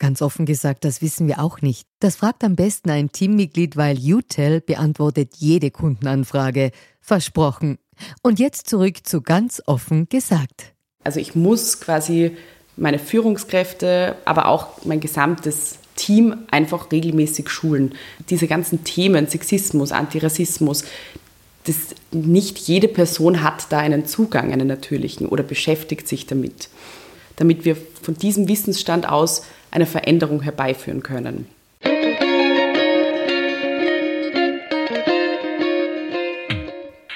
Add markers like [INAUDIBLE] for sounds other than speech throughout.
Ganz offen gesagt, das wissen wir auch nicht. Das fragt am besten ein Teammitglied, weil UTEL beantwortet jede Kundenanfrage. Versprochen. Und jetzt zurück zu ganz offen gesagt. Also ich muss quasi meine Führungskräfte, aber auch mein gesamtes Team einfach regelmäßig schulen. Diese ganzen Themen, Sexismus, Antirassismus, das, nicht jede Person hat da einen Zugang, einen natürlichen oder beschäftigt sich damit. Damit wir von diesem Wissensstand aus eine Veränderung herbeiführen können.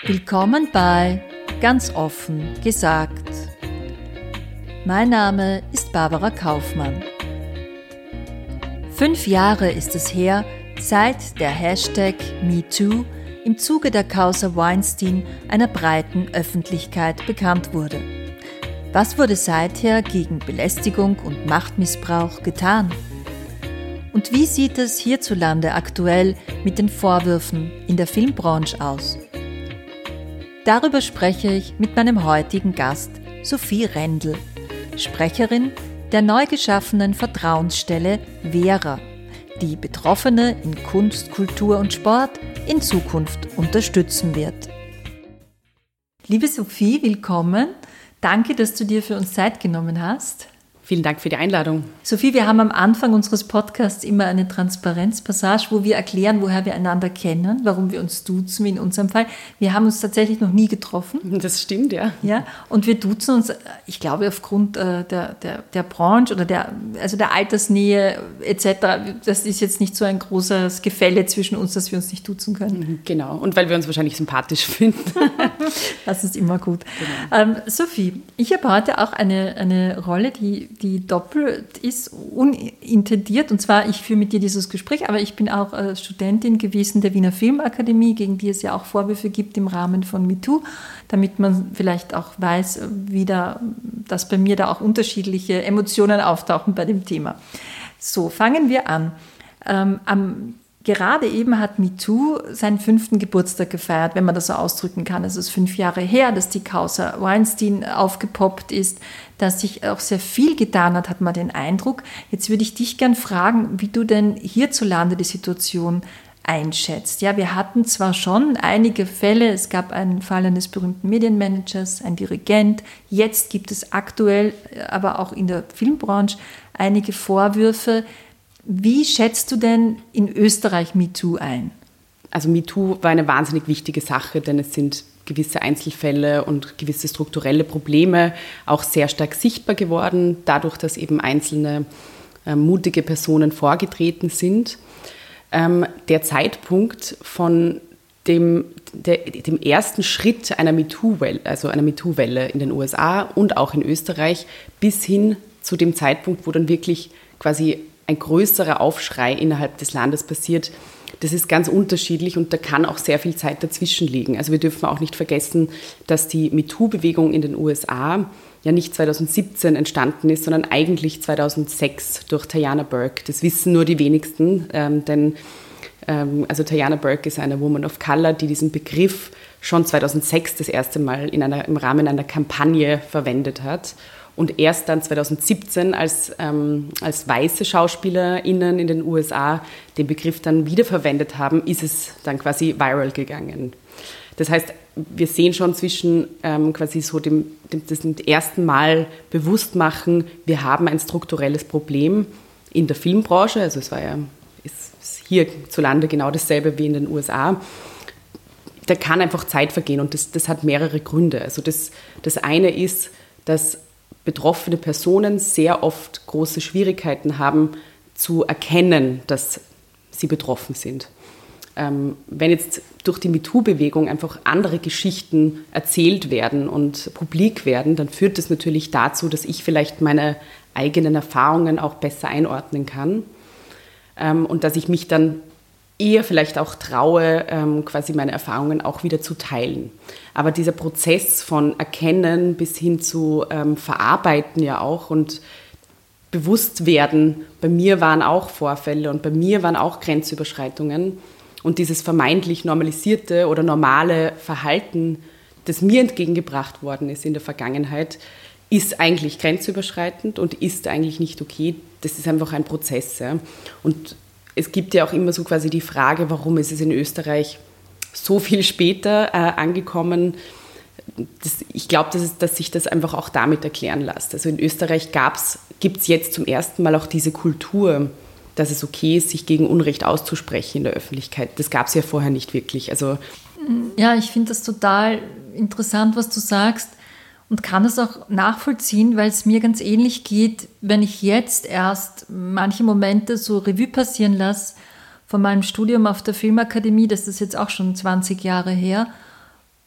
Willkommen bei Ganz offen gesagt. Mein Name ist Barbara Kaufmann. Fünf Jahre ist es her, seit der Hashtag MeToo im Zuge der Causa Weinstein einer breiten Öffentlichkeit bekannt wurde. Was wurde seither gegen Belästigung und Machtmissbrauch getan? Und wie sieht es hierzulande aktuell mit den Vorwürfen in der Filmbranche aus? Darüber spreche ich mit meinem heutigen Gast Sophie Rendel, Sprecherin der neu geschaffenen Vertrauensstelle Vera, die Betroffene in Kunst, Kultur und Sport in Zukunft unterstützen wird. Liebe Sophie, willkommen. Danke, dass du dir für uns Zeit genommen hast. Vielen Dank für die Einladung. Sophie, wir haben am Anfang unseres Podcasts immer eine Transparenzpassage, wo wir erklären, woher wir einander kennen, warum wir uns duzen, wie in unserem Fall. Wir haben uns tatsächlich noch nie getroffen. Das stimmt, ja. Ja, und wir duzen uns, ich glaube, aufgrund äh, der, der, der Branche oder der, also der Altersnähe etc. Das ist jetzt nicht so ein großes Gefälle zwischen uns, dass wir uns nicht duzen können. Mhm, genau, und weil wir uns wahrscheinlich sympathisch finden. [LAUGHS] das ist immer gut. Genau. Ähm, Sophie, ich habe heute auch eine, eine Rolle, die die doppelt ist, unintendiert. Und zwar, ich führe mit dir dieses Gespräch, aber ich bin auch äh, Studentin gewesen der Wiener Filmakademie, gegen die es ja auch Vorwürfe gibt im Rahmen von MeToo, damit man vielleicht auch weiß, wie da, dass bei mir da auch unterschiedliche Emotionen auftauchen bei dem Thema. So, fangen wir an. Ähm, am Gerade eben hat MeToo seinen fünften Geburtstag gefeiert, wenn man das so ausdrücken kann. Es ist fünf Jahre her, dass die Causa Weinstein aufgepoppt ist, dass sich auch sehr viel getan hat, hat man den Eindruck. Jetzt würde ich dich gern fragen, wie du denn hierzulande die Situation einschätzt. Ja, wir hatten zwar schon einige Fälle, es gab einen Fall eines berühmten Medienmanagers, ein Dirigent, jetzt gibt es aktuell, aber auch in der Filmbranche einige Vorwürfe, wie schätzt du denn in Österreich MeToo ein? Also MeToo war eine wahnsinnig wichtige Sache, denn es sind gewisse Einzelfälle und gewisse strukturelle Probleme auch sehr stark sichtbar geworden, dadurch, dass eben einzelne äh, mutige Personen vorgetreten sind. Ähm, der Zeitpunkt von dem, der, dem ersten Schritt einer MeToo-Welle, also einer MeToo-Welle in den USA und auch in Österreich, bis hin zu dem Zeitpunkt, wo dann wirklich quasi ein größerer Aufschrei innerhalb des Landes passiert, das ist ganz unterschiedlich und da kann auch sehr viel Zeit dazwischen liegen. Also wir dürfen auch nicht vergessen, dass die MeToo-Bewegung in den USA ja nicht 2017 entstanden ist, sondern eigentlich 2006 durch Tajana Burke. Das wissen nur die wenigsten, ähm, denn ähm, also Tajana Burke ist eine Woman of Color, die diesen Begriff schon 2006 das erste Mal in einer, im Rahmen einer Kampagne verwendet hat und erst dann 2017, als, ähm, als weiße SchauspielerInnen in den USA den Begriff dann wiederverwendet haben, ist es dann quasi viral gegangen. Das heißt, wir sehen schon zwischen ähm, quasi so dem, dem, dem ersten Mal bewusst machen, wir haben ein strukturelles Problem in der Filmbranche, also es war ja ist hierzulande genau dasselbe wie in den USA. Da kann einfach Zeit vergehen und das, das hat mehrere Gründe. Also das, das eine ist, dass betroffene Personen sehr oft große Schwierigkeiten haben zu erkennen, dass sie betroffen sind. Ähm, wenn jetzt durch die MeToo-Bewegung einfach andere Geschichten erzählt werden und publik werden, dann führt das natürlich dazu, dass ich vielleicht meine eigenen Erfahrungen auch besser einordnen kann ähm, und dass ich mich dann eher vielleicht auch traue, ähm, quasi meine Erfahrungen auch wieder zu teilen. Aber dieser Prozess von Erkennen bis hin zu ähm, Verarbeiten ja auch und bewusst werden, bei mir waren auch Vorfälle und bei mir waren auch Grenzüberschreitungen und dieses vermeintlich normalisierte oder normale Verhalten, das mir entgegengebracht worden ist in der Vergangenheit, ist eigentlich grenzüberschreitend und ist eigentlich nicht okay. Das ist einfach ein Prozess. Ja. Und es gibt ja auch immer so quasi die Frage, warum ist es in Österreich so viel später äh, angekommen. Das, ich glaube, dass, dass, sich das einfach auch damit erklären lässt. Also in Österreich gibt es jetzt zum ersten Mal auch diese Kultur, dass es okay ist, sich gegen Unrecht auszusprechen in der Öffentlichkeit. Das gab es ja vorher nicht wirklich. Also ja, ich finde das total interessant, was du sagst und kann es auch nachvollziehen, weil es mir ganz ähnlich geht, wenn ich jetzt erst manche Momente so Revue passieren lasse von meinem Studium auf der Filmakademie, das ist jetzt auch schon 20 Jahre her,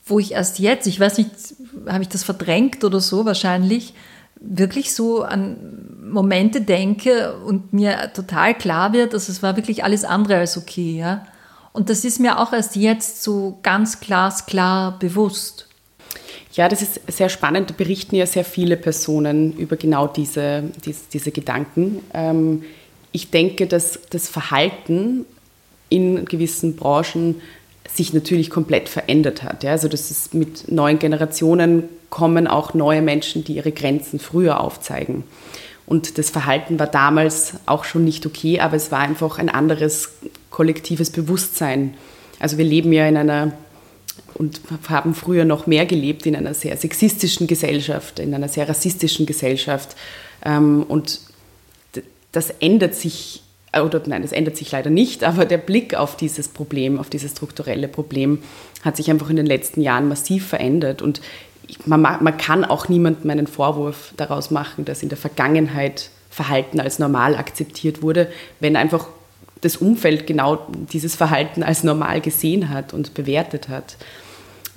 wo ich erst jetzt, ich weiß nicht, habe ich das verdrängt oder so wahrscheinlich, wirklich so an Momente denke und mir total klar wird, dass es war wirklich alles andere als okay, ja. Und das ist mir auch erst jetzt so ganz glasklar bewusst. Ja, das ist sehr spannend. Da berichten ja sehr viele Personen über genau diese, diese, diese Gedanken. Ähm, ich denke, dass das Verhalten in gewissen Branchen sich natürlich komplett verändert hat. Also das ist mit neuen Generationen kommen auch neue Menschen, die ihre Grenzen früher aufzeigen. Und das Verhalten war damals auch schon nicht okay, aber es war einfach ein anderes kollektives Bewusstsein. Also wir leben ja in einer und haben früher noch mehr gelebt in einer sehr sexistischen Gesellschaft, in einer sehr rassistischen Gesellschaft. Ähm, und das ändert sich, äh, oder nein, das ändert sich leider nicht, aber der Blick auf dieses Problem, auf dieses strukturelle Problem hat sich einfach in den letzten Jahren massiv verändert. Und man, man kann auch niemandem einen Vorwurf daraus machen, dass in der Vergangenheit Verhalten als normal akzeptiert wurde, wenn einfach das Umfeld genau dieses Verhalten als normal gesehen hat und bewertet hat.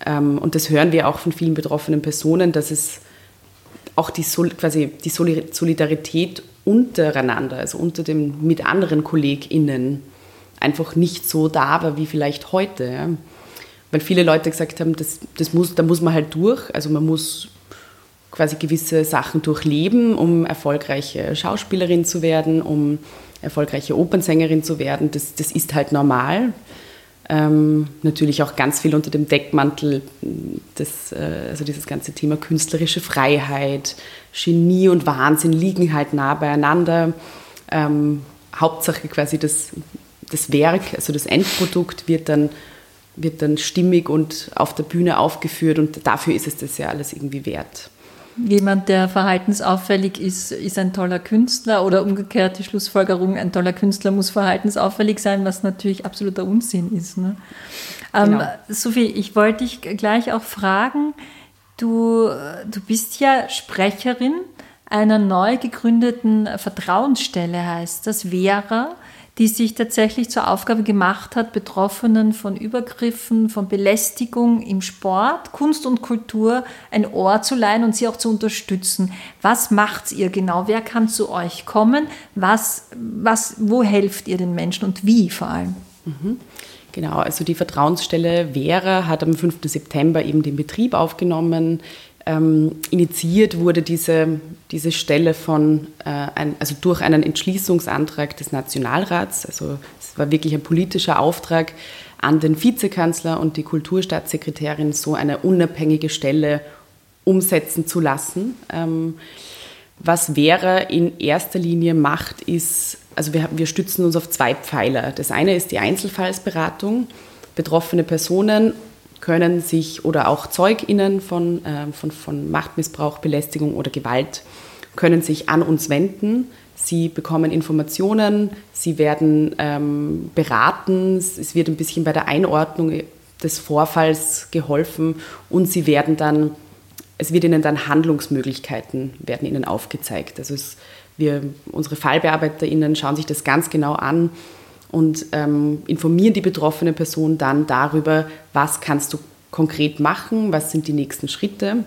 Ähm, und das hören wir auch von vielen betroffenen Personen, dass es auch die, quasi die Solidarität untereinander, also unter dem, mit anderen KollegInnen, einfach nicht so da war wie vielleicht heute. Weil viele Leute gesagt haben, das, das muss, da muss man halt durch, also man muss quasi gewisse Sachen durchleben, um erfolgreiche Schauspielerin zu werden, um erfolgreiche Opernsängerin zu werden. Das, das ist halt normal. Ähm, natürlich auch ganz viel unter dem Deckmantel, des, äh, also dieses ganze Thema künstlerische Freiheit, Genie und Wahnsinn liegen halt nah beieinander. Ähm, Hauptsache quasi das, das Werk, also das Endprodukt wird dann, wird dann stimmig und auf der Bühne aufgeführt und dafür ist es das ja alles irgendwie wert jemand, der verhaltensauffällig ist, ist ein toller Künstler oder umgekehrt die Schlussfolgerung, ein toller Künstler muss verhaltensauffällig sein, was natürlich absoluter Unsinn ist. Ne? Ähm, genau. Sophie, ich wollte dich gleich auch fragen, du, du bist ja Sprecherin einer neu gegründeten Vertrauensstelle, heißt das, Vera die sich tatsächlich zur Aufgabe gemacht hat, Betroffenen von Übergriffen, von Belästigung im Sport, Kunst und Kultur ein Ohr zu leihen und sie auch zu unterstützen. Was macht ihr genau? Wer kann zu euch kommen? Was, was, wo helft ihr den Menschen und wie vor allem? Mhm. Genau, also die Vertrauensstelle Vera hat am 5. September eben den Betrieb aufgenommen. Ähm, initiiert wurde diese, diese Stelle von, äh, ein, also durch einen Entschließungsantrag des Nationalrats. Also es war wirklich ein politischer Auftrag an den Vizekanzler und die Kulturstaatssekretärin, so eine unabhängige Stelle umsetzen zu lassen. Ähm, was Vera in erster Linie macht, ist, also wir, wir stützen uns auf zwei Pfeiler. Das eine ist die Einzelfallsberatung. Betroffene Personen können sich oder auch ZeugInnen von, äh, von, von Machtmissbrauch, Belästigung oder Gewalt können sich an uns wenden. Sie bekommen Informationen, sie werden ähm, beraten, es wird ein bisschen bei der Einordnung des Vorfalls geholfen und sie werden dann es wird ihnen dann Handlungsmöglichkeiten, werden ihnen aufgezeigt. Also es, wir, unsere FallbearbeiterInnen schauen sich das ganz genau an und ähm, informieren die betroffene Person dann darüber, was kannst du konkret machen, was sind die nächsten Schritte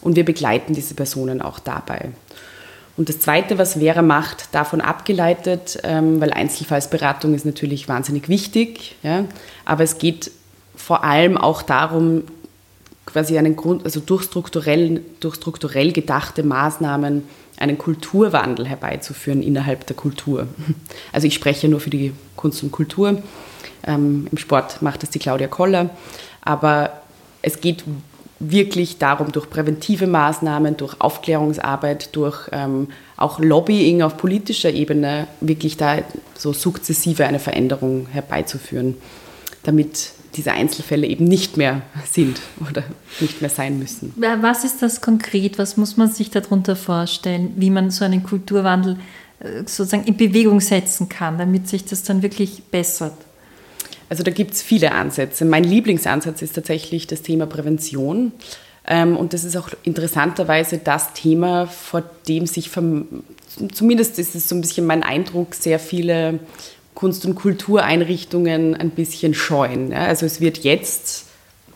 und wir begleiten diese Personen auch dabei. Und das Zweite, was Vera macht, davon abgeleitet, ähm, weil Einzelfallsberatung ist natürlich wahnsinnig wichtig, ja, aber es geht vor allem auch darum, quasi einen Grund, also durch strukturell, durch strukturell gedachte Maßnahmen einen Kulturwandel herbeizuführen innerhalb der Kultur. Also ich spreche nur für die Kunst und Kultur. Ähm, Im Sport macht das die Claudia Koller. Aber es geht wirklich darum, durch präventive Maßnahmen, durch Aufklärungsarbeit, durch ähm, auch Lobbying auf politischer Ebene wirklich da so sukzessive eine Veränderung herbeizuführen, damit diese Einzelfälle eben nicht mehr sind oder nicht mehr sein müssen. Was ist das konkret? Was muss man sich darunter vorstellen, wie man so einen Kulturwandel äh, sozusagen in Bewegung setzen kann, damit sich das dann wirklich bessert? Also da gibt es viele Ansätze. Mein Lieblingsansatz ist tatsächlich das Thema Prävention. Ähm, und das ist auch interessanterweise das Thema, vor dem sich, zumindest ist es so ein bisschen mein Eindruck, sehr viele Kunst- und Kultureinrichtungen ein bisschen scheuen. Also es wird jetzt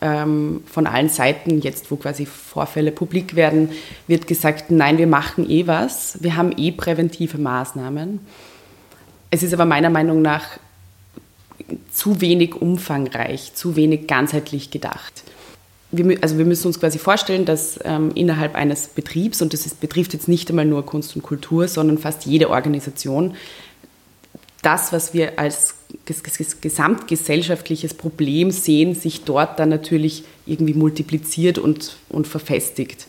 ähm, von allen Seiten, jetzt wo quasi Vorfälle publik werden, wird gesagt, nein, wir machen eh was, wir haben eh präventive Maßnahmen. Es ist aber meiner Meinung nach zu wenig umfangreich, zu wenig ganzheitlich gedacht. Wir, also wir müssen uns quasi vorstellen, dass ähm, innerhalb eines Betriebs, und das ist, betrifft jetzt nicht einmal nur Kunst und Kultur, sondern fast jede Organisation, das, was wir als gesamtgesellschaftliches Problem sehen, sich dort dann natürlich irgendwie multipliziert und, und verfestigt.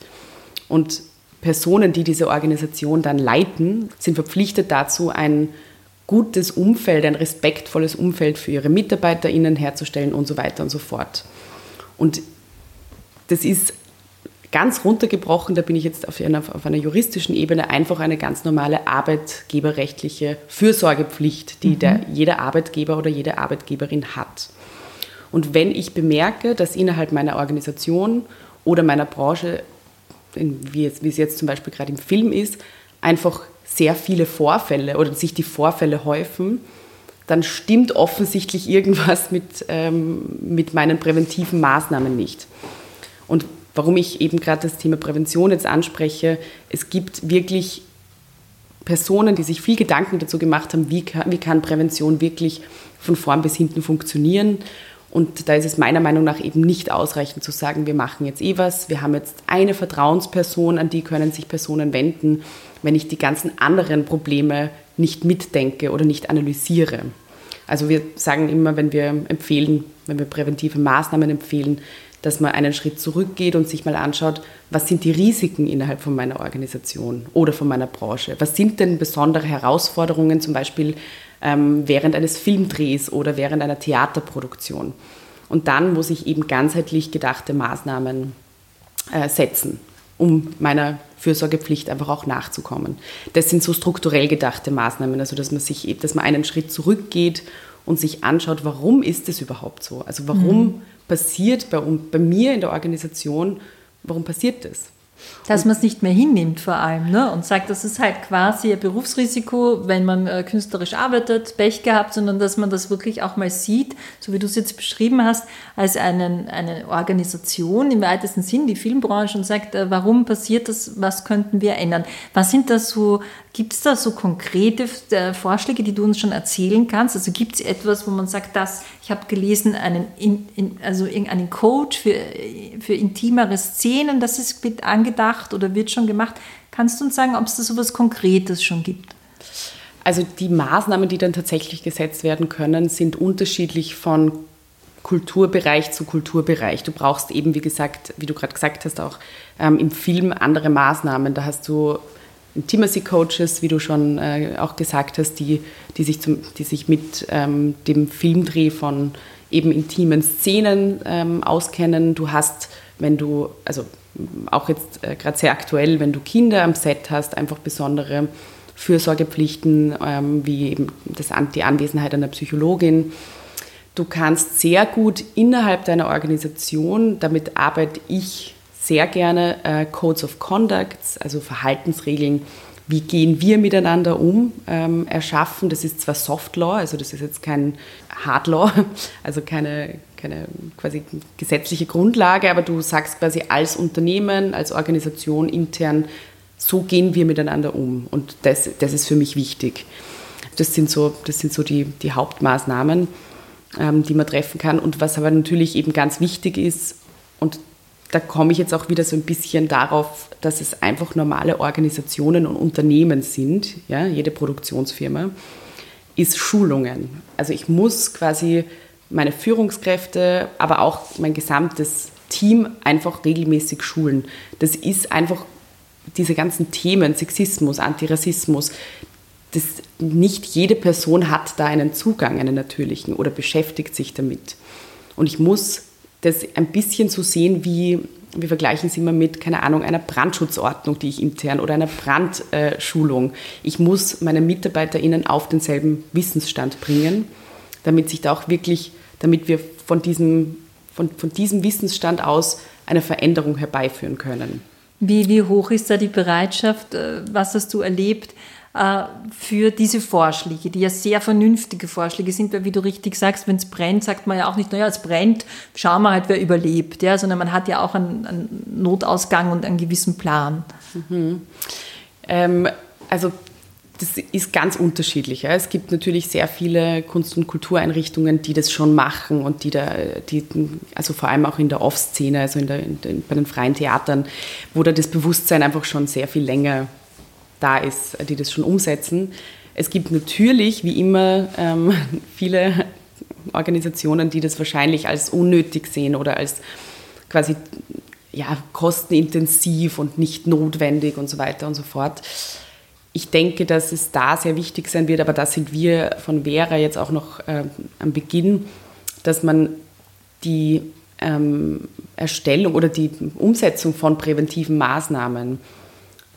Und Personen, die diese Organisation dann leiten, sind verpflichtet dazu, ein gutes Umfeld, ein respektvolles Umfeld für ihre MitarbeiterInnen herzustellen und so weiter und so fort. Und das ist ganz runtergebrochen, da bin ich jetzt auf einer, auf einer juristischen Ebene, einfach eine ganz normale arbeitgeberrechtliche Fürsorgepflicht, die mhm. der, jeder Arbeitgeber oder jede Arbeitgeberin hat. Und wenn ich bemerke, dass innerhalb meiner Organisation oder meiner Branche, wie es, wie es jetzt zum Beispiel gerade im Film ist, einfach sehr viele Vorfälle oder sich die Vorfälle häufen, dann stimmt offensichtlich irgendwas mit, ähm, mit meinen präventiven Maßnahmen nicht. Und warum ich eben gerade das Thema Prävention jetzt anspreche. Es gibt wirklich Personen, die sich viel Gedanken dazu gemacht haben, wie kann, wie kann Prävention wirklich von vorn bis hinten funktionieren. Und da ist es meiner Meinung nach eben nicht ausreichend zu sagen, wir machen jetzt eh was, wir haben jetzt eine Vertrauensperson, an die können sich Personen wenden, wenn ich die ganzen anderen Probleme nicht mitdenke oder nicht analysiere. Also wir sagen immer, wenn wir empfehlen, wenn wir präventive Maßnahmen empfehlen, dass man einen Schritt zurückgeht und sich mal anschaut, was sind die Risiken innerhalb von meiner Organisation oder von meiner Branche? Was sind denn besondere Herausforderungen zum Beispiel ähm, während eines Filmdrehs oder während einer Theaterproduktion? Und dann muss ich eben ganzheitlich gedachte Maßnahmen äh, setzen, um meiner Fürsorgepflicht einfach auch nachzukommen. Das sind so strukturell gedachte Maßnahmen, also dass man sich, dass man einen Schritt zurückgeht und sich anschaut, warum ist es überhaupt so? Also warum mhm passiert bei, bei mir in der Organisation, warum passiert das? Dass man es nicht mehr hinnimmt vor allem ne? und sagt, das ist halt quasi ein Berufsrisiko, wenn man äh, künstlerisch arbeitet, Pech gehabt, sondern dass man das wirklich auch mal sieht, so wie du es jetzt beschrieben hast, als einen, eine Organisation im weitesten Sinn, die Filmbranche, und sagt, äh, warum passiert das, was könnten wir ändern? Was sind das so Gibt es da so konkrete äh, Vorschläge, die du uns schon erzählen kannst? Also gibt es etwas, wo man sagt, dass ich habe gelesen, einen, in, in, also irgendeinen Code für, für intimere Szenen, das ist angedacht oder wird schon gemacht. Kannst du uns sagen, ob es da so etwas Konkretes schon gibt? Also die Maßnahmen, die dann tatsächlich gesetzt werden können, sind unterschiedlich von Kulturbereich zu Kulturbereich. Du brauchst eben, wie gesagt, wie du gerade gesagt hast, auch ähm, im Film andere Maßnahmen. Da hast du Intimacy-Coaches, wie du schon äh, auch gesagt hast, die, die, sich, zum, die sich mit ähm, dem Filmdreh von eben intimen Szenen ähm, auskennen. Du hast, wenn du, also auch jetzt äh, gerade sehr aktuell, wenn du Kinder am Set hast, einfach besondere Fürsorgepflichten, ähm, wie eben das, die Anwesenheit einer Psychologin. Du kannst sehr gut innerhalb deiner Organisation, damit arbeite ich sehr gerne äh, Codes of Conduct, also Verhaltensregeln, wie gehen wir miteinander um, ähm, erschaffen. Das ist zwar Soft Law, also das ist jetzt kein Hard Law, [LAUGHS] also keine, keine quasi gesetzliche Grundlage, aber du sagst quasi als Unternehmen, als Organisation intern, so gehen wir miteinander um. Und das, das ist für mich wichtig. Das sind so, das sind so die, die Hauptmaßnahmen, ähm, die man treffen kann. Und was aber natürlich eben ganz wichtig ist, und da komme ich jetzt auch wieder so ein bisschen darauf, dass es einfach normale Organisationen und Unternehmen sind, ja, jede Produktionsfirma, ist Schulungen. Also ich muss quasi meine Führungskräfte, aber auch mein gesamtes Team einfach regelmäßig schulen. Das ist einfach diese ganzen Themen, Sexismus, Antirassismus, das, nicht jede Person hat da einen Zugang, einen natürlichen oder beschäftigt sich damit. Und ich muss das ein bisschen so sehen wie, wir vergleichen es immer mit, keine Ahnung, einer Brandschutzordnung, die ich intern oder einer Brandschulung. Ich muss meine MitarbeiterInnen auf denselben Wissensstand bringen, damit sich da auch wirklich, damit wir von diesem, von, von diesem Wissensstand aus eine Veränderung herbeiführen können. Wie, wie hoch ist da die Bereitschaft? Äh, was hast du erlebt? Äh, für diese Vorschläge, die ja sehr vernünftige Vorschläge sind, weil wie du richtig sagst, wenn es brennt, sagt man ja auch nicht, naja, es brennt, schauen wir halt, wer überlebt, ja, sondern man hat ja auch einen, einen Notausgang und einen gewissen Plan. Mhm. Ähm, also das ist ganz unterschiedlich. Ja. Es gibt natürlich sehr viele Kunst- und Kultureinrichtungen, die das schon machen und die da, die, also vor allem auch in der Off-Szene, also in der, in bei den freien Theatern, wo da das Bewusstsein einfach schon sehr viel länger da ist, die das schon umsetzen. Es gibt natürlich, wie immer, ähm, [LAUGHS] viele Organisationen, die das wahrscheinlich als unnötig sehen oder als quasi ja, kostenintensiv und nicht notwendig und so weiter und so fort. Ich denke, dass es da sehr wichtig sein wird, aber da sind wir von Vera jetzt auch noch äh, am Beginn, dass man die ähm, Erstellung oder die Umsetzung von präventiven Maßnahmen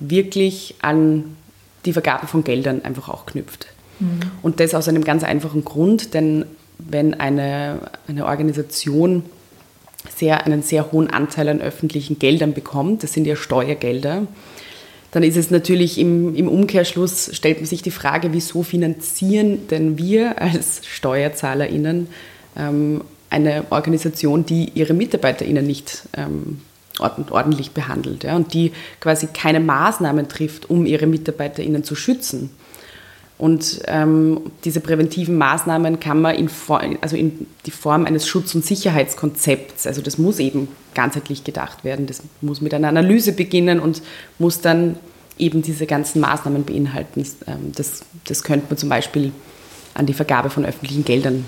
wirklich an die Vergabe von Geldern einfach auch knüpft. Mhm. Und das aus einem ganz einfachen Grund, denn wenn eine, eine Organisation sehr, einen sehr hohen Anteil an öffentlichen Geldern bekommt, das sind ja Steuergelder, dann ist es natürlich im, im Umkehrschluss, stellt man sich die Frage, wieso finanzieren denn wir als SteuerzahlerInnen ähm, eine Organisation, die ihre MitarbeiterInnen nicht ähm, ordentlich behandelt ja, und die quasi keine Maßnahmen trifft, um ihre MitarbeiterInnen zu schützen. Und ähm, diese präventiven Maßnahmen kann man in, also in die Form eines Schutz- und Sicherheitskonzepts, also das muss eben ganzheitlich gedacht werden, das muss mit einer Analyse beginnen und muss dann eben diese ganzen Maßnahmen beinhalten. Ähm, das, das könnte man zum Beispiel an die Vergabe von öffentlichen Geldern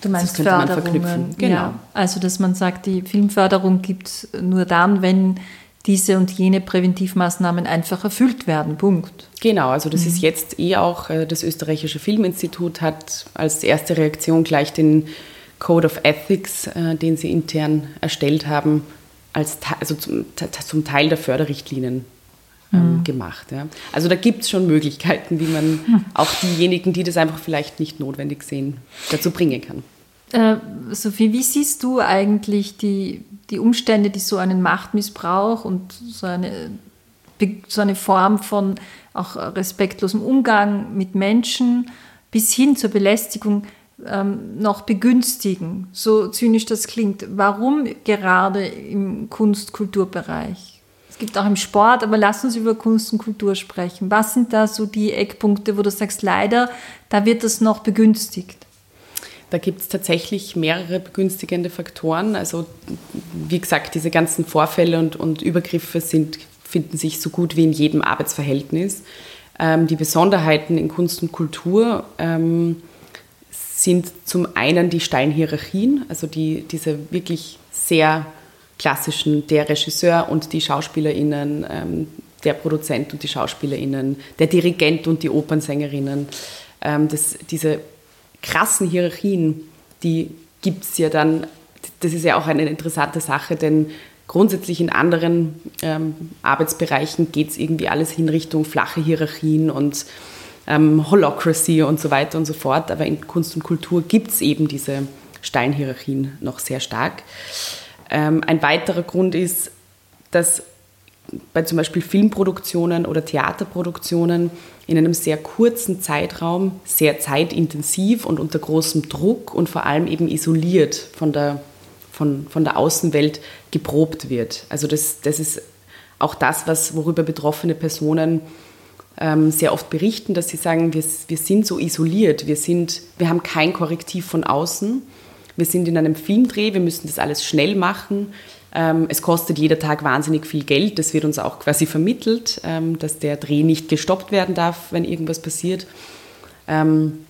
Du meinst das könnte. Man verknüpfen. Genau. Ja, also dass man sagt, die Filmförderung gibt es nur dann, wenn diese und jene Präventivmaßnahmen einfach erfüllt werden. Punkt. Genau, also das mhm. ist jetzt eh auch, äh, das österreichische Filminstitut hat als erste Reaktion gleich den Code of Ethics, äh, den sie intern erstellt haben, als, also zum, zum Teil der Förderrichtlinien ähm, mhm. gemacht. Ja. Also da gibt es schon Möglichkeiten, wie man mhm. auch diejenigen, die das einfach vielleicht nicht notwendig sehen, dazu bringen kann. Äh, Sophie, wie siehst du eigentlich die, die Umstände, die so einen Machtmissbrauch und so eine, so eine Form von auch respektlosem Umgang mit Menschen bis hin zur Belästigung ähm, noch begünstigen, so zynisch das klingt. Warum gerade im Kunst-Kulturbereich? Gibt auch im Sport, aber lass uns über Kunst und Kultur sprechen. Was sind da so die Eckpunkte, wo du sagst, leider, da wird das noch begünstigt? Da gibt es tatsächlich mehrere begünstigende Faktoren. Also wie gesagt, diese ganzen Vorfälle und, und Übergriffe sind, finden sich so gut wie in jedem Arbeitsverhältnis. Ähm, die Besonderheiten in Kunst und Kultur ähm, sind zum einen die steilen Hierarchien, also die, diese wirklich sehr klassischen, der Regisseur und die SchauspielerInnen, ähm, der Produzent und die SchauspielerInnen, der Dirigent und die Opernsängerinnen. Ähm, das, diese krassen Hierarchien, die gibt es ja dann, das ist ja auch eine interessante Sache, denn grundsätzlich in anderen ähm, Arbeitsbereichen geht es irgendwie alles hin Richtung flache Hierarchien und ähm, Holocracy und so weiter und so fort. Aber in Kunst und Kultur gibt es eben diese Steinhierarchien noch sehr stark. Ähm, ein weiterer Grund ist, dass bei zum Beispiel Filmproduktionen oder Theaterproduktionen in einem sehr kurzen Zeitraum, sehr zeitintensiv und unter großem Druck und vor allem eben isoliert von der, von, von der Außenwelt geprobt wird. Also das, das ist auch das, was, worüber betroffene Personen ähm, sehr oft berichten, dass sie sagen, wir, wir sind so isoliert, wir, sind, wir haben kein Korrektiv von außen, wir sind in einem Filmdreh, wir müssen das alles schnell machen, ähm, es kostet jeder Tag wahnsinnig viel Geld, das wird uns auch quasi vermittelt, ähm, dass der Dreh nicht gestoppt werden darf, wenn irgendwas passiert. Ähm,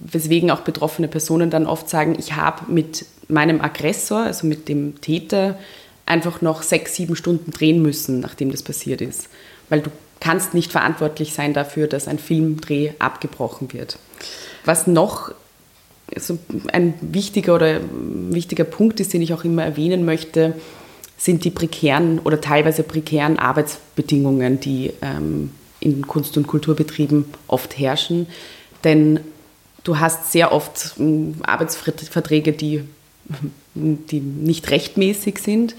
weswegen auch betroffene Personen dann oft sagen, ich habe mit meinem Aggressor, also mit dem Täter, einfach noch sechs, sieben Stunden drehen müssen, nachdem das passiert ist. Weil du kannst nicht verantwortlich sein dafür, dass ein Filmdreh abgebrochen wird. Was noch so ein wichtiger oder wichtiger Punkt ist, den ich auch immer erwähnen möchte, sind die prekären oder teilweise prekären Arbeitsbedingungen, die ähm, in Kunst- und Kulturbetrieben oft herrschen. Denn du hast sehr oft ähm, Arbeitsverträge, die die nicht rechtmäßig sind.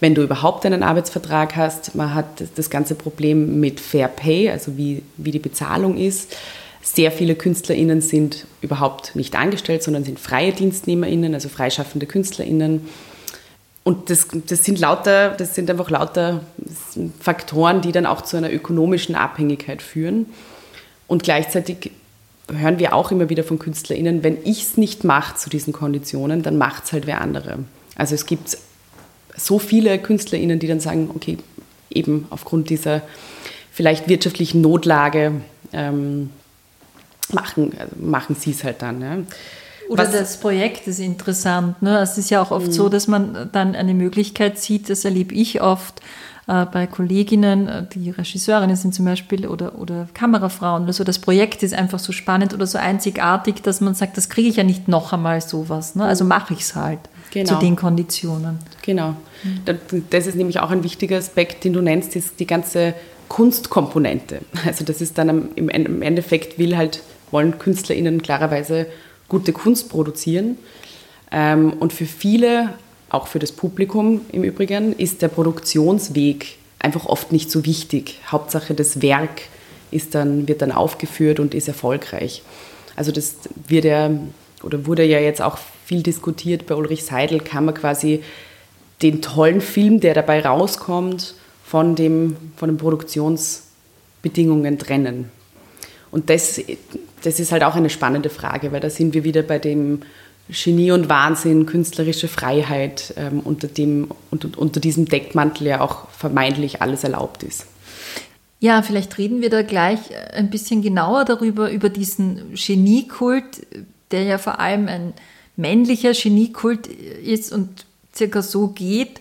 Wenn du überhaupt einen Arbeitsvertrag hast, man hat das ganze Problem mit Fair Pay, also wie, wie die Bezahlung ist. Sehr viele KünstlerInnen sind überhaupt nicht angestellt, sondern sind freie DienstnehmerInnen, also freischaffende KünstlerInnen. Und das, das, sind lauter, das sind einfach lauter Faktoren, die dann auch zu einer ökonomischen Abhängigkeit führen. Und gleichzeitig hören wir auch immer wieder von KünstlerInnen, wenn ich es nicht mache zu diesen Konditionen, dann macht es halt wer andere. Also es gibt so viele KünstlerInnen, die dann sagen, okay, eben aufgrund dieser vielleicht wirtschaftlichen Notlage ähm, machen, machen sie es halt dann. Ja. Oder Was, das Projekt ist interessant. Ne? Es ist ja auch oft so, mhm. dass man dann eine Möglichkeit sieht, das erlebe ich oft, äh, bei Kolleginnen, äh, die Regisseurinnen sind zum Beispiel oder, oder Kamerafrauen oder so. Das Projekt ist einfach so spannend oder so einzigartig, dass man sagt, das kriege ich ja nicht noch einmal sowas. Ne? Also mache ich es halt genau. zu den Konditionen. Genau. Das ist nämlich auch ein wichtiger Aspekt, den du nennst, ist die ganze Kunstkomponente. Also das ist dann im Endeffekt will halt, wollen KünstlerInnen klarerweise gute Kunst produzieren. Ähm, und für viele auch für das Publikum im Übrigen, ist der Produktionsweg einfach oft nicht so wichtig. Hauptsache das Werk ist dann, wird dann aufgeführt und ist erfolgreich. Also das wird ja, oder wurde ja jetzt auch viel diskutiert bei Ulrich Seidel, kann man quasi den tollen Film, der dabei rauskommt, von, dem, von den Produktionsbedingungen trennen. Und das, das ist halt auch eine spannende Frage, weil da sind wir wieder bei dem Genie und Wahnsinn, künstlerische Freiheit, ähm, unter, dem, unter, unter diesem Deckmantel ja auch vermeintlich alles erlaubt ist. Ja, vielleicht reden wir da gleich ein bisschen genauer darüber, über diesen Geniekult, der ja vor allem ein männlicher Geniekult ist und circa so geht.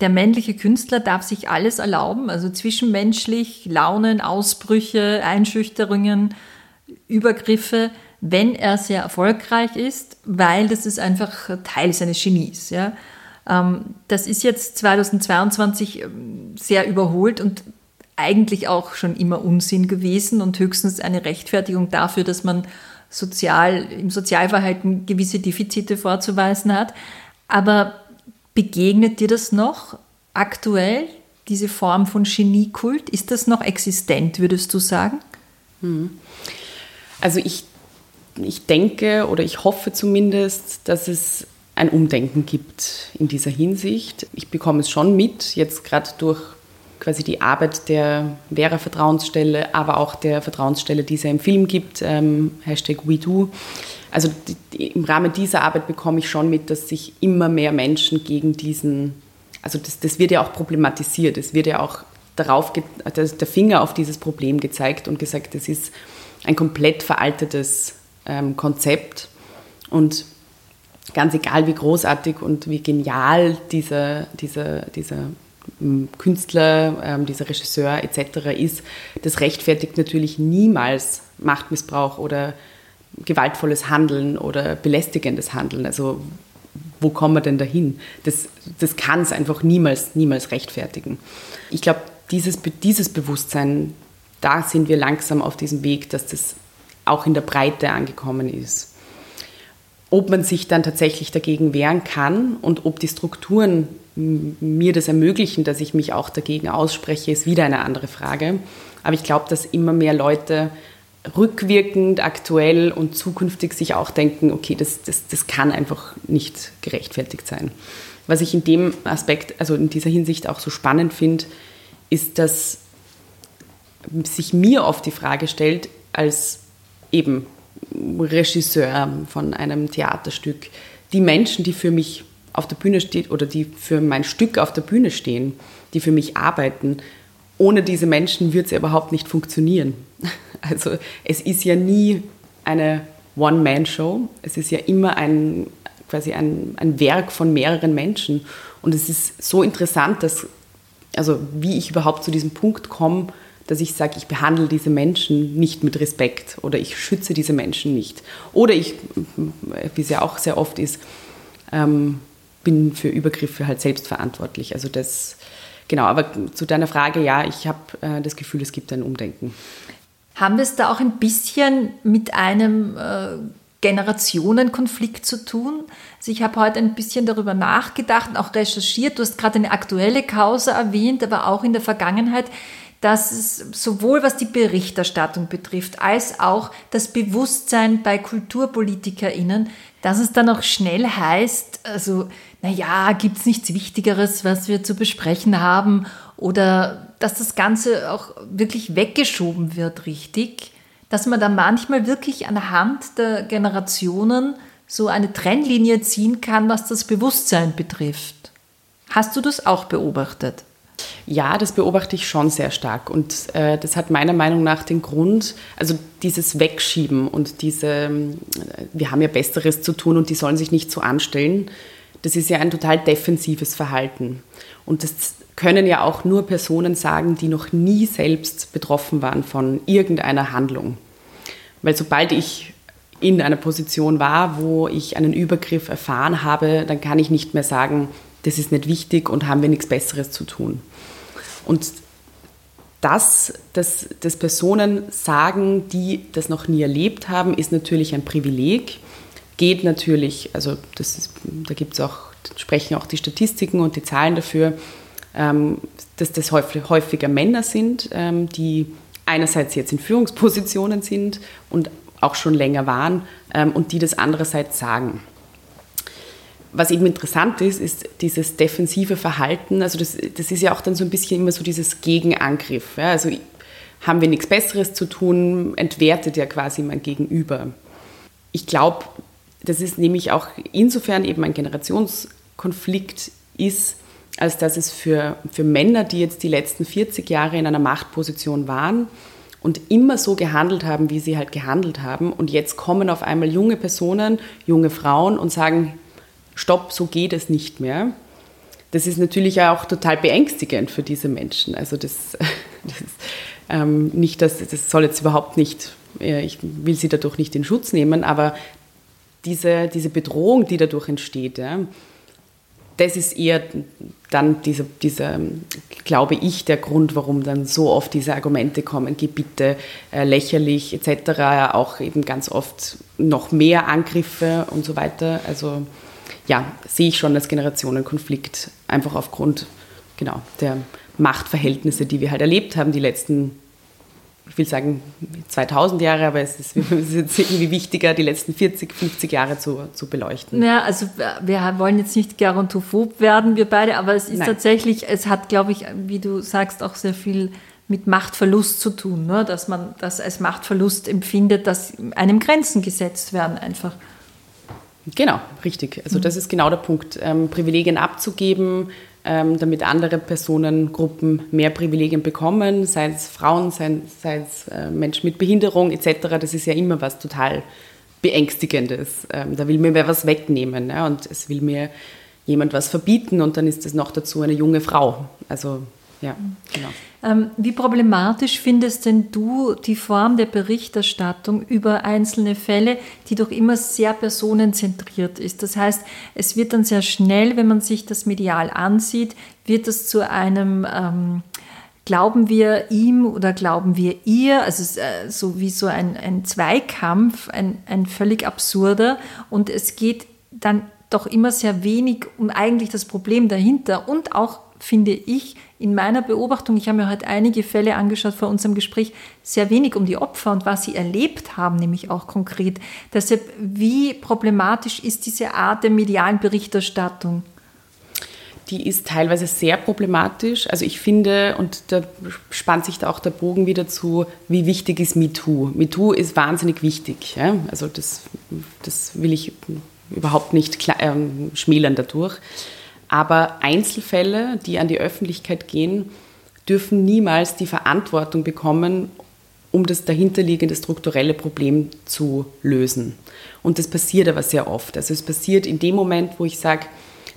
Der männliche Künstler darf sich alles erlauben, also zwischenmenschlich, Launen, Ausbrüche, Einschüchterungen, Übergriffe wenn er sehr erfolgreich ist, weil das ist einfach Teil seines Genies. Ja. Ähm, das ist jetzt 2022 ähm, sehr überholt und eigentlich auch schon immer Unsinn gewesen und höchstens eine Rechtfertigung dafür, dass man sozial, im Sozialverhalten gewisse Defizite vorzuweisen hat. Aber begegnet dir das noch aktuell, diese Form von Geniekult? Ist das noch existent, würdest du sagen? Hm. Also ich ich denke oder ich hoffe zumindest, dass es ein Umdenken gibt in dieser Hinsicht. Ich bekomme es schon mit, jetzt gerade durch quasi die Arbeit der Vera Vertrauensstelle, aber auch der Vertrauensstelle, die es ja im Film gibt, ähm, Hashtag WeDo. Also die, die, im Rahmen dieser Arbeit bekomme ich schon mit, dass sich immer mehr Menschen gegen diesen, also das, das wird ja auch problematisiert, es wird ja auch darauf, der Finger auf dieses Problem gezeigt und gesagt, es ist ein komplett veraltetes ähm, Konzept. Und ganz egal, wie großartig und wie genial dieser, dieser, dieser ähm, Künstler, ähm, dieser Regisseur etc. ist, das rechtfertigt natürlich niemals Machtmissbrauch oder gewaltvolles Handeln oder belästigendes Handeln. Also wo kommen wir denn dahin? Das, das kann es einfach niemals, niemals rechtfertigen. Ich glaube, dieses, dieses Bewusstsein, da sind wir langsam auf diesem Weg, dass das auch in der Breite angekommen ist. ob man sich dann tatsächlich dagegen wehren kann und ob die Strukturen mir das ermöglichen, dass ich mich auch dagegen ausspreche, ist wieder eine andere Frage. Aber ich glaube, dass immer mehr Leute rückwirkend, aktuell und zukünftig sich auch denken, okay, das, das, das kann einfach nicht gerechtfertigt sein. Was ich in dem Aspekt, also in dieser Hinsicht auch so spannend finde, ist, dass sich mir oft die Frage stellt, als eben Regisseur von einem Theaterstück, die Menschen, die für mich auf der Bühne stehen oder die für mein Stück auf der Bühne stehen, die für mich arbeiten, ohne diese Menschen wird es ja überhaupt nicht funktionieren. [LAUGHS] Also es ist ja nie eine One-Man-Show, es ist ja immer ein, quasi ein, ein Werk von mehreren Menschen. Und es ist so interessant, dass, also wie ich überhaupt zu diesem Punkt komme, dass ich sage, ich behandle diese Menschen nicht mit Respekt oder ich schütze diese Menschen nicht. Oder ich, wie es ja auch sehr oft ist, ähm, bin für Übergriffe halt selbst verantwortlich. Also das, genau, aber zu deiner Frage, ja, ich habe äh, das Gefühl, es gibt ein Umdenken. Haben wir es da auch ein bisschen mit einem äh, Generationenkonflikt zu tun? Also ich habe heute ein bisschen darüber nachgedacht und auch recherchiert. Du hast gerade eine aktuelle Causa erwähnt, aber auch in der Vergangenheit dass es sowohl was die Berichterstattung betrifft, als auch das Bewusstsein bei KulturpolitikerInnen, dass es dann auch schnell heißt, also, naja, gibt es nichts Wichtigeres, was wir zu besprechen haben oder dass das Ganze auch wirklich weggeschoben wird, richtig, dass man da manchmal wirklich anhand der Generationen so eine Trennlinie ziehen kann, was das Bewusstsein betrifft. Hast du das auch beobachtet? Ja, das beobachte ich schon sehr stark. Und äh, das hat meiner Meinung nach den Grund, also dieses Wegschieben und diese, äh, wir haben ja Besseres zu tun und die sollen sich nicht so anstellen, das ist ja ein total defensives Verhalten. Und das können ja auch nur Personen sagen, die noch nie selbst betroffen waren von irgendeiner Handlung. Weil sobald ich in einer Position war, wo ich einen Übergriff erfahren habe, dann kann ich nicht mehr sagen, das ist nicht wichtig und haben wir nichts Besseres zu tun. Und das, dass, dass Personen sagen, die das noch nie erlebt haben, ist natürlich ein Privileg. Geht natürlich, also das ist, da gibt es auch, sprechen auch die Statistiken und die Zahlen dafür, ähm, dass das häufig, häufiger Männer sind, ähm, die einerseits jetzt in Führungspositionen sind und auch schon länger waren ähm, und die das andererseits sagen was eben interessant ist, ist dieses defensive Verhalten. Also das, das ist ja auch dann so ein bisschen immer so dieses Gegenangriff. Ja? Also haben wir nichts Besseres zu tun, entwertet ja quasi mein Gegenüber. Ich glaube, das ist nämlich auch insofern eben ein Generationskonflikt ist, als dass es für, für Männer, die jetzt die letzten 40 Jahre in einer Machtposition waren und immer so gehandelt haben, wie sie halt gehandelt haben, und jetzt kommen auf einmal junge Personen, junge Frauen und sagen, stopp, so geht es nicht mehr. Das ist natürlich auch total beängstigend für diese Menschen. Also das, [LAUGHS] das ähm, nicht, dass das soll jetzt überhaupt nicht, ich will sie dadurch nicht in Schutz nehmen, aber diese, diese Bedrohung, die dadurch entsteht, ja, das ist eher dann dieser, dieser, glaube ich, der Grund, warum dann so oft diese Argumente kommen, geh bitte, äh, lächerlich etc., auch eben ganz oft noch mehr Angriffe und so weiter. Also ja, sehe ich schon als Generationenkonflikt, einfach aufgrund genau, der Machtverhältnisse, die wir halt erlebt haben, die letzten, ich will sagen 2000 Jahre, aber es ist, [LAUGHS] es ist jetzt irgendwie wichtiger, die letzten 40, 50 Jahre zu, zu beleuchten. Ja, also wir wollen jetzt nicht gerontophob werden, wir beide, aber es ist Nein. tatsächlich, es hat, glaube ich, wie du sagst, auch sehr viel mit Machtverlust zu tun, ne? dass man das als Machtverlust empfindet, dass einem Grenzen gesetzt werden einfach. Genau, richtig. Also das ist genau der Punkt. Ähm, Privilegien abzugeben, ähm, damit andere Personengruppen mehr Privilegien bekommen, sei es Frauen, sei, sei es äh, Menschen mit Behinderung etc. Das ist ja immer was total Beängstigendes. Ähm, da will mir wer was wegnehmen ja, und es will mir jemand was verbieten und dann ist es noch dazu eine junge Frau. Also ja, genau. Ähm, wie problematisch findest denn du die Form der Berichterstattung über einzelne Fälle, die doch immer sehr personenzentriert ist? Das heißt, es wird dann sehr schnell, wenn man sich das medial ansieht, wird es zu einem ähm, glauben wir ihm oder glauben wir ihr? Also es ist äh, so wie so ein, ein Zweikampf, ein, ein völlig absurder. Und es geht dann doch immer sehr wenig um eigentlich das Problem dahinter und auch finde ich in meiner Beobachtung, ich habe mir heute einige Fälle angeschaut vor unserem Gespräch, sehr wenig um die Opfer und was sie erlebt haben, nämlich auch konkret. Deshalb, wie problematisch ist diese Art der medialen Berichterstattung? Die ist teilweise sehr problematisch. Also ich finde, und da spannt sich da auch der Bogen wieder zu, wie wichtig ist MeToo. MeToo ist wahnsinnig wichtig. Ja? Also das, das will ich überhaupt nicht äh, schmälern dadurch. Aber Einzelfälle, die an die Öffentlichkeit gehen, dürfen niemals die Verantwortung bekommen, um das dahinterliegende strukturelle Problem zu lösen. Und das passiert aber sehr oft. Also es passiert in dem Moment, wo ich sage,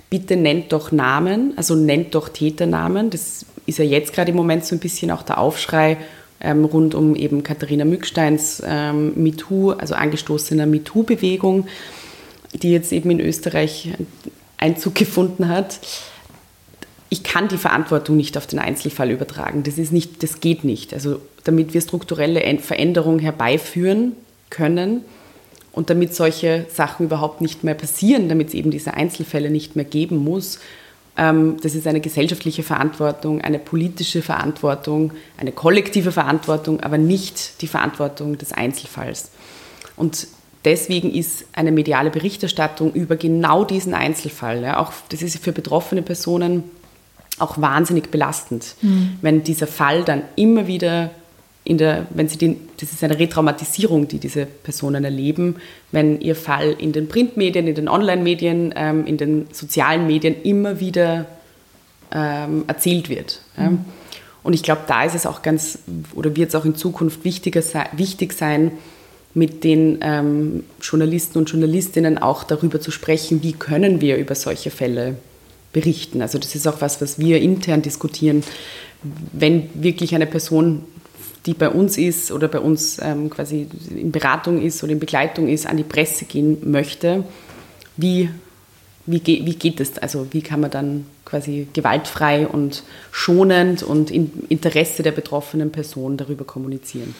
bitte nennt doch Namen, also nennt doch Täternamen. Das ist ja jetzt gerade im Moment so ein bisschen auch der Aufschrei ähm, rund um eben Katharina Mücksteins ähm, MeToo, also angestoßener MeToo-Bewegung, die jetzt eben in Österreich Einzug gefunden hat. Ich kann die Verantwortung nicht auf den Einzelfall übertragen. Das, ist nicht, das geht nicht. Also damit wir strukturelle Veränderungen herbeiführen können und damit solche Sachen überhaupt nicht mehr passieren, damit es eben diese Einzelfälle nicht mehr geben muss, ähm, das ist eine gesellschaftliche Verantwortung, eine politische Verantwortung, eine kollektive Verantwortung, aber nicht die Verantwortung des Einzelfalls. Und deswegen ist eine mediale Berichterstattung über genau diesen Einzelfall, ja, auch das ist für betroffene Personen auch wahnsinnig belastend, mhm. wenn dieser Fall dann immer wieder in der, wenn sie den, das ist eine Retraumatisierung, die diese Personen erleben, wenn ihr Fall in den Printmedien, in den Online-Medien, ähm, in den sozialen Medien immer wieder ähm, erzählt wird. Mhm. Ja. Und ich glaube, da ist es auch ganz, oder wird es auch in Zukunft wichtiger, wichtig sein, mit den ähm, Journalisten und Journalistinnen auch darüber zu sprechen, wie können wir über solche Fälle berichten. Also das ist auch was, was wir intern diskutieren. Wenn wirklich eine Person, die bei uns ist oder bei uns ähm, quasi in Beratung ist oder in Begleitung ist, an die Presse gehen möchte, wie, wie, wie geht es? Also wie kann man dann quasi gewaltfrei und schonend und im Interesse der betroffenen Person darüber kommunizieren?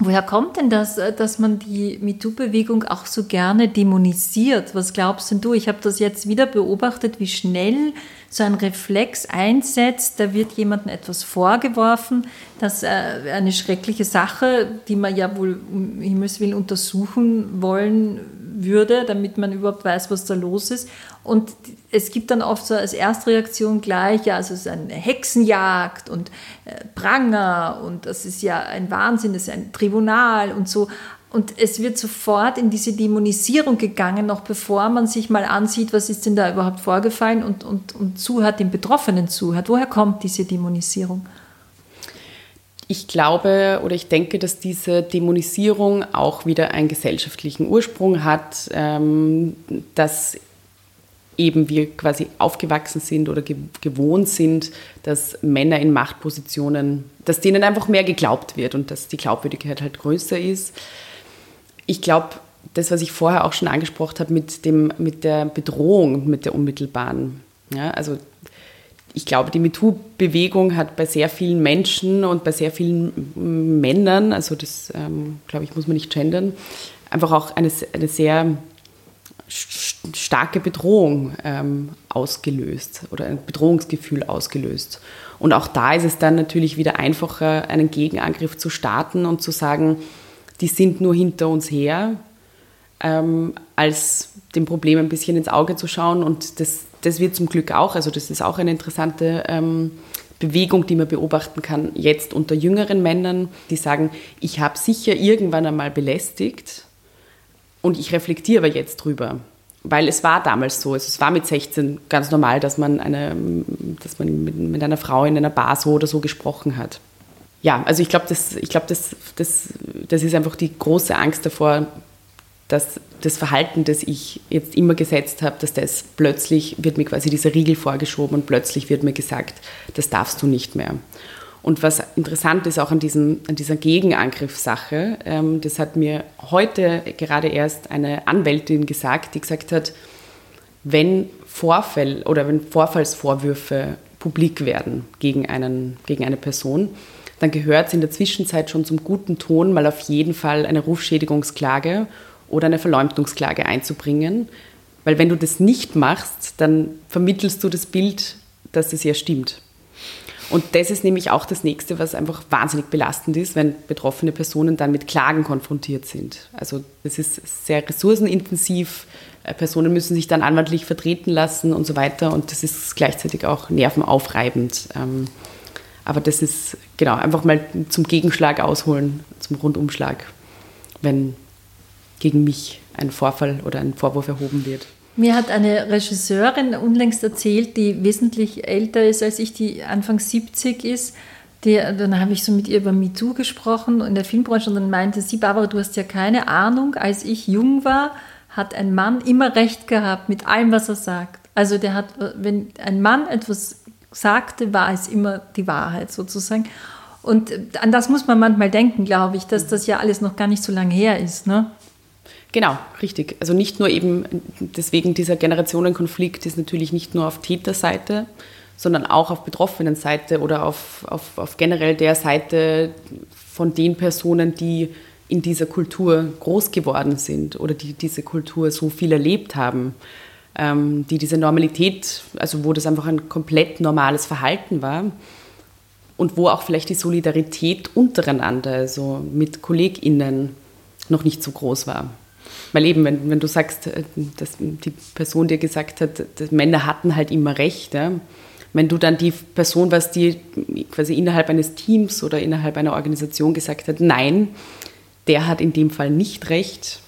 Woher kommt denn das, äh, dass man die MeToo-Bewegung auch so gerne dämonisiert? Was glaubst denn du? Ich habe das jetzt wieder beobachtet, wie schnell so ein Reflex einsetzt. Da wird jemandem etwas vorgeworfen, dass äh, eine schreckliche Sache, die man ja wohl um Himmels Willen untersuchen wollen würde, damit man überhaupt weiß, was da los ist. Und es gibt dann oft so als Erstreaktion gleich, ja, also es ist eine Hexenjagd und äh, Pranger und das ist ja ein Wahnsinn, das ist ein Tribunal und so. Und es wird sofort in diese Dämonisierung gegangen, noch bevor man sich mal ansieht, was ist denn da überhaupt vorgefallen und, und, und zuhört, den Betroffenen zuhört. Woher kommt diese Dämonisierung? Ich glaube oder ich denke, dass diese Dämonisierung auch wieder einen gesellschaftlichen Ursprung hat, ähm, dass eben wir quasi aufgewachsen sind oder gewohnt sind, dass Männer in Machtpositionen, dass denen einfach mehr geglaubt wird und dass die Glaubwürdigkeit halt größer ist. Ich glaube, das, was ich vorher auch schon angesprochen habe mit, mit der Bedrohung, mit der unmittelbaren, ja, also ich glaube, die MeToo-Bewegung hat bei sehr vielen Menschen und bei sehr vielen Männern, also das, ähm, glaube ich, muss man nicht gendern, einfach auch eine, eine sehr starke Bedrohung ähm, ausgelöst oder ein Bedrohungsgefühl ausgelöst. Und auch da ist es dann natürlich wieder einfacher, einen Gegenangriff zu starten und zu sagen, die sind nur hinter uns her, ähm, als dem Problem ein bisschen ins Auge zu schauen. Und das das wird zum Glück auch, also das ist auch eine interessante ähm, Bewegung, die man beobachten kann, jetzt unter jüngeren Männern, die sagen, ich habe sicher irgendwann einmal belästigt und ich reflektiere aber jetzt drüber. Weil es war damals so, also es war mit 16 ganz normal, dass man, eine, dass man mit, mit einer Frau in einer Bar so oder so gesprochen hat. Ja, also ich glaube, das, glaub, das, das, das ist einfach die große Angst davor, dass das Verhalten, das ich jetzt immer gesetzt habe, dass das plötzlich wird mir quasi dieser Riegel vorgeschoben und plötzlich wird mir gesagt, das darfst du nicht mehr. Und was interessant ist auch an, diesem, an dieser Gegenangriffssache, ähm, das hat mir heute gerade erst eine Anwältin gesagt, die gesagt hat, wenn Vorfall oder wenn Vorfallsvorwürfe publik werden gegen, einen, gegen eine Person, dann gehört es in der Zwischenzeit schon zum guten Ton, mal auf jeden Fall eine Rufschädigungsklage oder eine Verleumdungsklage einzubringen. Weil wenn du das nicht machst, dann vermittelst du das Bild, dass es ja stimmt. Und das ist nämlich auch das Nächste, was einfach wahnsinnig belastend ist, wenn betroffene Personen dann mit Klagen konfrontiert sind. Also das ist sehr ressourcenintensiv. Äh, Personen müssen sich dann anwaltlich vertreten lassen und so weiter. Und das ist gleichzeitig auch nervenaufreibend. Ähm, aber das ist genau einfach mal zum Gegenschlag ausholen, zum Rundumschlag, wenn gegen mich ein Vorfall oder ein Vorwurf erhoben wird. Mir hat eine Regisseurin unlängst erzählt, die wesentlich älter ist als ich, die Anfang 70 ist. Die, dann habe ich so mit ihr über MeToo gesprochen in der Filmbranche und dann meinte sie, Barbara, du hast ja keine Ahnung, als ich jung war, hat ein Mann immer recht gehabt mit allem, was er sagt. Also der hat, wenn ein Mann etwas sagte, war es immer die Wahrheit sozusagen. Und an das muss man manchmal denken, glaube ich, dass das ja alles noch gar nicht so lange her ist. Ne? Genau, richtig. Also nicht nur eben, deswegen dieser Generationenkonflikt ist natürlich nicht nur auf Täterseite, sondern auch auf Betroffenenseite oder auf, auf, auf generell der Seite von den Personen, die in dieser Kultur groß geworden sind oder die diese Kultur so viel erlebt haben ähm, die diese Normalität, also wo das einfach ein komplett normales Verhalten war und wo auch vielleicht die Solidarität untereinander, also mit KollegInnen, noch nicht so groß war. Weil eben, wenn, wenn du sagst, äh, dass die Person dir gesagt hat, dass Männer hatten halt immer Recht, ja? wenn du dann die Person warst, die quasi innerhalb eines Teams oder innerhalb einer Organisation gesagt hat, nein, der hat in dem Fall nicht recht,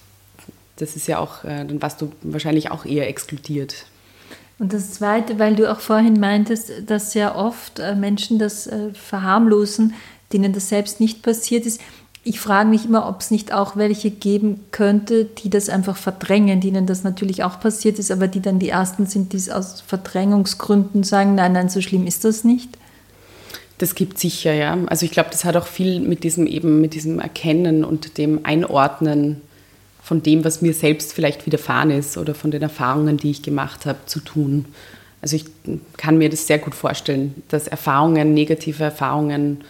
das ist ja auch, äh, dann warst du wahrscheinlich auch eher exkludiert. Und das Zweite, weil du auch vorhin meintest, dass sehr oft äh, Menschen das verharmlosen, denen das selbst nicht passiert ist. Ich frage mich immer, ob es nicht auch welche geben könnte, die das einfach verdrängen, denen das natürlich auch passiert ist, aber die dann die Ersten sind, die es aus Verdrängungsgründen sagen, nein, nein, so schlimm ist das nicht. Das gibt sicher, ja. Also ich glaube, das hat auch viel mit diesem eben, mit diesem Erkennen und dem Einordnen von dem, was mir selbst vielleicht widerfahren ist oder von den Erfahrungen, die ich gemacht habe, zu tun. Also ich kann mir das sehr gut vorstellen, dass Erfahrungen, negative Erfahrungen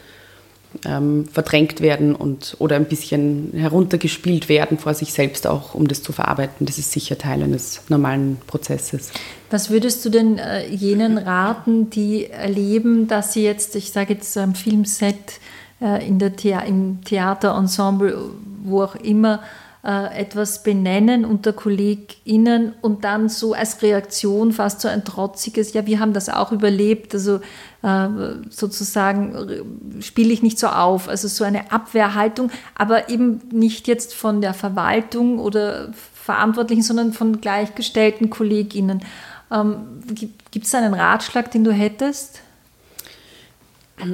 ähm, verdrängt werden und oder ein bisschen heruntergespielt werden vor sich selbst auch, um das zu verarbeiten. Das ist sicher Teil eines normalen Prozesses. Was würdest du denn äh, jenen raten, die erleben, dass sie jetzt, ich sage jetzt am Filmset, äh, in der Thea im Theaterensemble, wo auch immer, äh, etwas benennen unter KollegInnen und dann so als Reaktion fast so ein trotziges, ja, wir haben das auch überlebt, also äh, sozusagen spiele ich nicht so auf, also so eine Abwehrhaltung, aber eben nicht jetzt von der Verwaltung oder Verantwortlichen, sondern von gleichgestellten KollegInnen. Ähm, Gibt es einen Ratschlag, den du hättest?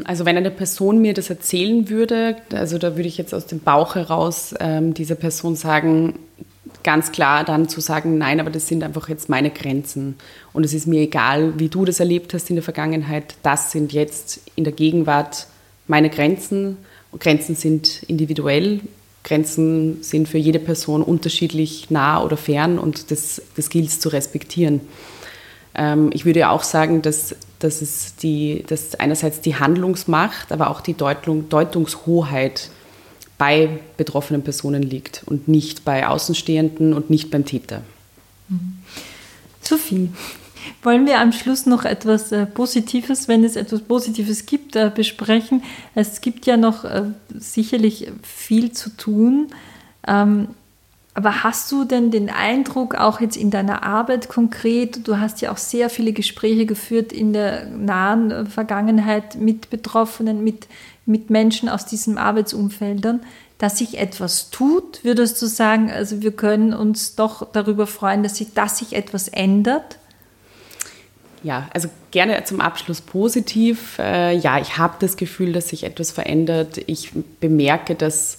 Also wenn eine Person mir das erzählen würde, also da würde ich jetzt aus dem Bauch heraus ähm, dieser Person sagen, ganz klar dann zu sagen, nein, aber das sind einfach jetzt meine Grenzen. Und es ist mir egal, wie du das erlebt hast in der Vergangenheit, das sind jetzt in der Gegenwart meine Grenzen. Grenzen sind individuell, Grenzen sind für jede Person unterschiedlich nah oder fern und das, das gilt es zu respektieren. Ähm, ich würde auch sagen, dass, dass, es die, dass einerseits die Handlungsmacht, aber auch die Deutung, Deutungshoheit bei betroffenen Personen liegt und nicht bei Außenstehenden und nicht beim Täter. Mhm. Sophie, wollen wir am Schluss noch etwas äh, Positives, wenn es etwas Positives gibt, äh, besprechen? Es gibt ja noch äh, sicherlich viel zu tun. Aber hast du denn den Eindruck, auch jetzt in deiner Arbeit konkret, du hast ja auch sehr viele Gespräche geführt in der nahen äh, Vergangenheit mit Betroffenen, mit, mit Menschen aus diesen Arbeitsumfeldern, dass sich etwas tut? Würdest du sagen, also wir können uns doch darüber freuen, dass sich, dass sich etwas ändert? Ja, also gerne zum Abschluss positiv. Äh, ja, ich habe das Gefühl, dass sich etwas verändert. Ich bemerke, dass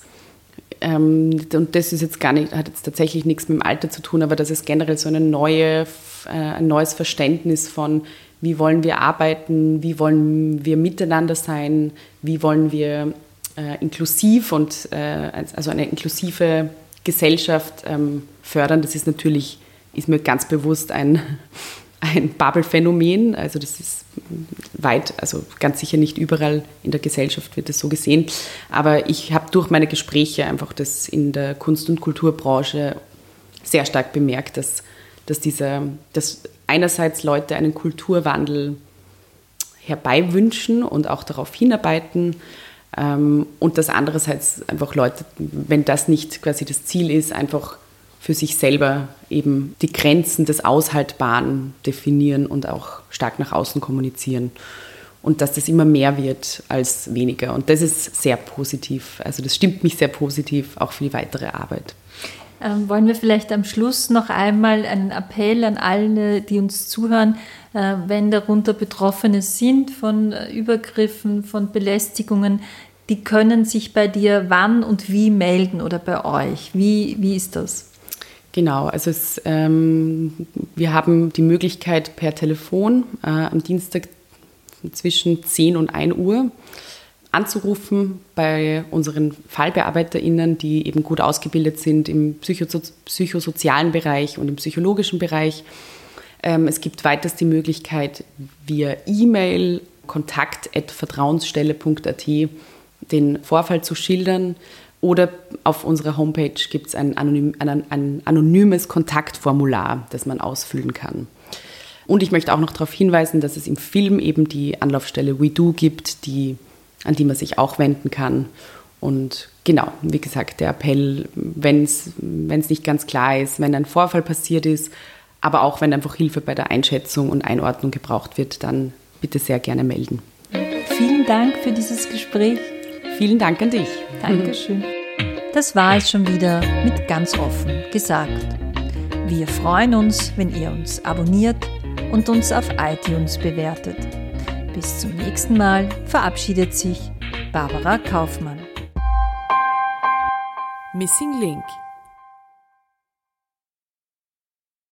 ähm, und das ist jetzt gar nicht, hat jetzt tatsächlich nichts mit dem Alter zu tun, aber dass es generell so eine neue, äh, ein neues Verständnis von, wie wollen wir arbeiten, wie wollen wir miteinander sein, wie wollen wir äh, inklusiv und äh, also eine inklusive Gesellschaft ähm, fördern. Das ist natürlich, ist mir ganz bewusst ein, ein Bubble-Phänomen. Also das ist weit, also ganz sicher nicht überall in der Gesellschaft wird das so gesehen. Aber ich habe durch meine Gespräche einfach das in der Kunst- und Kulturbranche sehr stark bemerkt, dass, dass, dieser, dass einerseits Leute einen Kulturwandel herbeiwünschen und auch darauf hinarbeiten ähm, und dass andererseits einfach Leute, wenn das nicht quasi das Ziel ist, einfach für sich selber eben die Grenzen des Aushaltbaren definieren und auch stark nach außen kommunizieren. Und dass das immer mehr wird als weniger. Und das ist sehr positiv. Also das stimmt mich sehr positiv, auch für die weitere Arbeit. Ähm, wollen wir vielleicht am Schluss noch einmal einen Appell an alle, die uns zuhören, äh, wenn darunter Betroffene sind von äh, Übergriffen, von Belästigungen, die können sich bei dir wann und wie melden oder bei euch. Wie, wie ist das? Genau, also es, ähm, wir haben die Möglichkeit per Telefon äh, am Dienstag zwischen 10 und 1 Uhr anzurufen bei unseren FallbearbeiterInnen, die eben gut ausgebildet sind im Psychoso psychosozialen Bereich und im psychologischen Bereich. Ähm, es gibt weiters die Möglichkeit, via E-Mail kontakt.vertrauensstelle.at den Vorfall zu schildern oder auf unserer Homepage gibt es ein, anonym, ein, ein anonymes Kontaktformular, das man ausfüllen kann. Und ich möchte auch noch darauf hinweisen, dass es im Film eben die Anlaufstelle WeDo gibt, die, an die man sich auch wenden kann. Und genau, wie gesagt, der Appell, wenn es nicht ganz klar ist, wenn ein Vorfall passiert ist, aber auch wenn einfach Hilfe bei der Einschätzung und Einordnung gebraucht wird, dann bitte sehr gerne melden. Vielen Dank für dieses Gespräch. Vielen Dank an dich. Dankeschön. Das war es schon wieder mit ganz offen gesagt. Wir freuen uns, wenn ihr uns abonniert und uns auf iTunes bewertet. Bis zum nächsten Mal verabschiedet sich Barbara Kaufmann. Missing Link